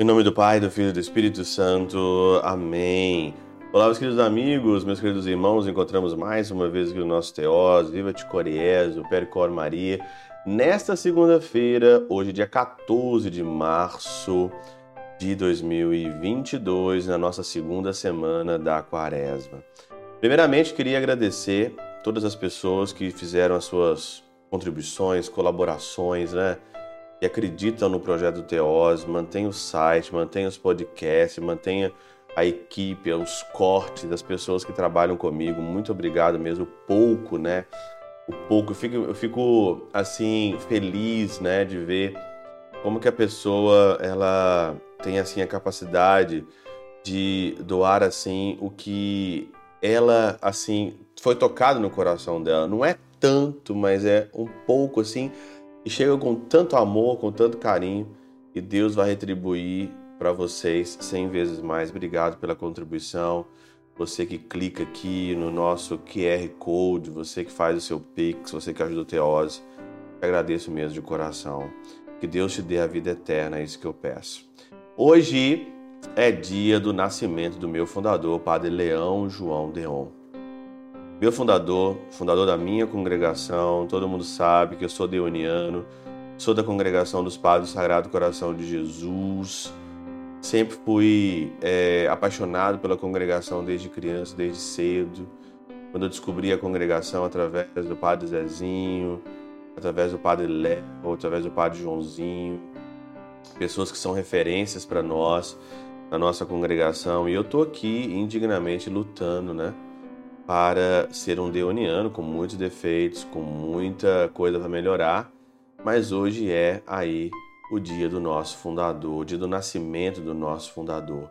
Em nome do Pai, do Filho e do Espírito Santo. Amém. Olá, meus queridos amigos, meus queridos irmãos, encontramos mais uma vez aqui no nosso Teós, Viva Te Coriezo, Percor Maria, nesta segunda-feira, hoje dia 14 de março de 2022, na nossa segunda semana da quaresma. Primeiramente, queria agradecer todas as pessoas que fizeram as suas contribuições, colaborações, né? que acreditam no projeto Teós, mantenha o site, mantenha os podcasts, mantenha a equipe, os cortes das pessoas que trabalham comigo. Muito obrigado mesmo. Pouco, né? O pouco. Eu fico, eu fico assim feliz, né, de ver como que a pessoa ela tem assim a capacidade de doar assim o que ela assim foi tocado no coração dela. Não é tanto, mas é um pouco assim e chega com tanto amor, com tanto carinho, e Deus vai retribuir para vocês cem vezes mais. Obrigado pela contribuição. Você que clica aqui no nosso QR Code, você que faz o seu Pix, você que ajuda o Teose, agradeço mesmo de coração. Que Deus te dê a vida eterna, é isso que eu peço. Hoje é dia do nascimento do meu fundador, Padre Leão João Deon meu fundador, fundador da minha congregação, todo mundo sabe que eu sou deoniano, sou da congregação dos Padres do Sagrado Coração de Jesus. Sempre fui é, apaixonado pela congregação desde criança, desde cedo. Quando eu descobri a congregação através do Padre Zezinho, através do Padre Léo, através do Padre Joãozinho, pessoas que são referências para nós, na nossa congregação. E eu estou aqui indignamente lutando, né? para ser um deoniano com muitos defeitos, com muita coisa para melhorar, mas hoje é aí o dia do nosso fundador, o dia do nascimento do nosso fundador.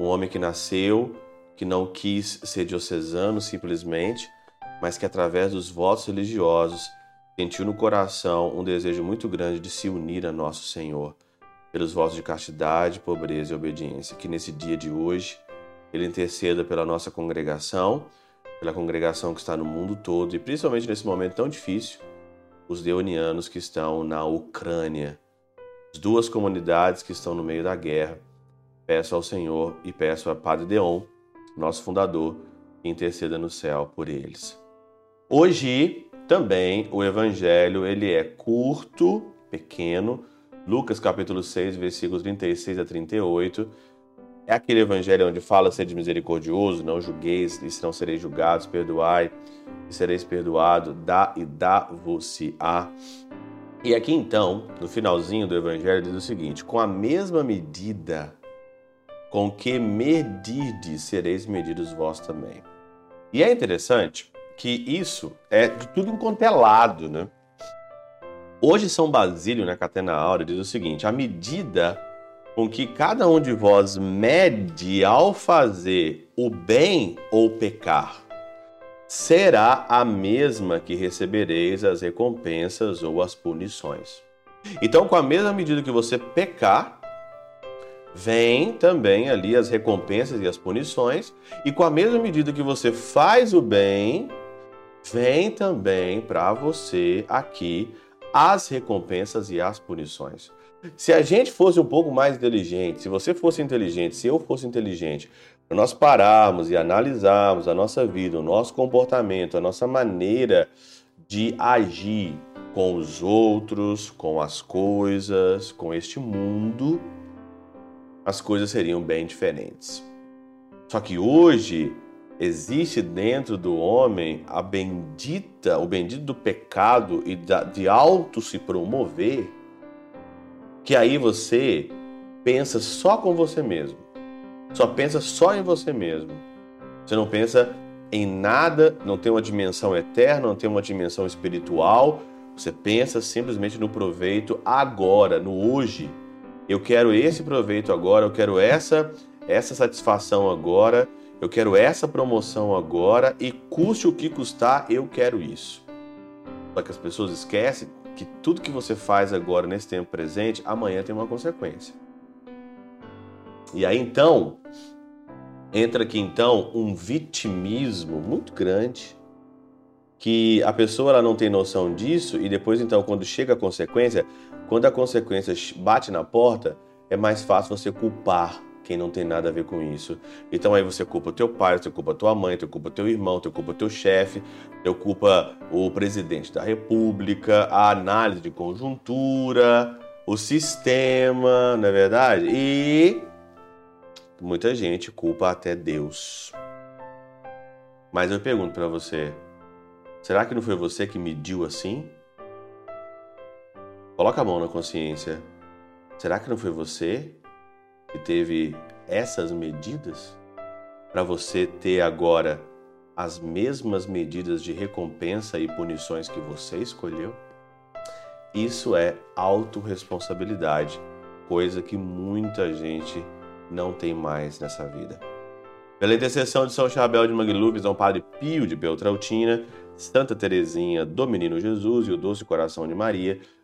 Um homem que nasceu, que não quis ser diocesano simplesmente, mas que através dos votos religiosos sentiu no coração um desejo muito grande de se unir a nosso Senhor, pelos votos de castidade, pobreza e obediência. Que nesse dia de hoje ele interceda pela nossa congregação pela congregação que está no mundo todo e principalmente nesse momento tão difícil, os deonianos que estão na Ucrânia, as duas comunidades que estão no meio da guerra. Peço ao Senhor e peço a Padre Deon, nosso fundador, que interceda no céu por eles. Hoje também o evangelho ele é curto, pequeno, Lucas capítulo 6, versículos 36 a 38 é aquele evangelho onde fala ser misericordioso, não julgueis e não sereis julgados, perdoai e sereis perdoado, dá e dá-vos-se-á. E aqui então, no finalzinho do evangelho, diz o seguinte: com a mesma medida com que medirdes, sereis medidos vós também. E é interessante que isso é de tudo encontelado, né? Hoje São Basílio, na Catena Áurea, diz o seguinte: a medida com que cada um de vós mede ao fazer o bem ou pecar, será a mesma que recebereis as recompensas ou as punições. Então, com a mesma medida que você pecar, vem também ali as recompensas e as punições, e com a mesma medida que você faz o bem, vem também para você aqui as recompensas e as punições. Se a gente fosse um pouco mais inteligente, se você fosse inteligente, se eu fosse inteligente, nós pararmos e analisarmos a nossa vida, o nosso comportamento, a nossa maneira de agir com os outros, com as coisas, com este mundo, as coisas seriam bem diferentes. Só que hoje existe dentro do homem a bendita, o bendito do pecado e de auto se promover que aí você pensa só com você mesmo. Só pensa só em você mesmo. Você não pensa em nada, não tem uma dimensão eterna, não tem uma dimensão espiritual. Você pensa simplesmente no proveito agora, no hoje. Eu quero esse proveito agora, eu quero essa essa satisfação agora, eu quero essa promoção agora e custe o que custar, eu quero isso. Só que as pessoas esquecem que tudo que você faz agora nesse tempo presente, amanhã tem uma consequência. E aí então entra aqui então um vitimismo muito grande, que a pessoa ela não tem noção disso e depois então quando chega a consequência, quando a consequência bate na porta, é mais fácil você culpar quem não tem nada a ver com isso. Então aí você culpa o teu pai, você culpa a tua mãe, você culpa o teu irmão, você culpa o teu chefe, você culpa o presidente da república, a análise de conjuntura, o sistema, não é verdade? E muita gente culpa até Deus. Mas eu pergunto para você, será que não foi você que mediu assim? Coloca a mão na consciência. Será que não foi você que teve essas medidas para você ter agora as mesmas medidas de recompensa e punições que você escolheu? Isso é autorresponsabilidade, coisa que muita gente não tem mais nessa vida. Pela intercessão de São Chabel de Mangluf, São Padre Pio de Beltrautina, Santa Teresinha do Menino Jesus e o Doce Coração de Maria,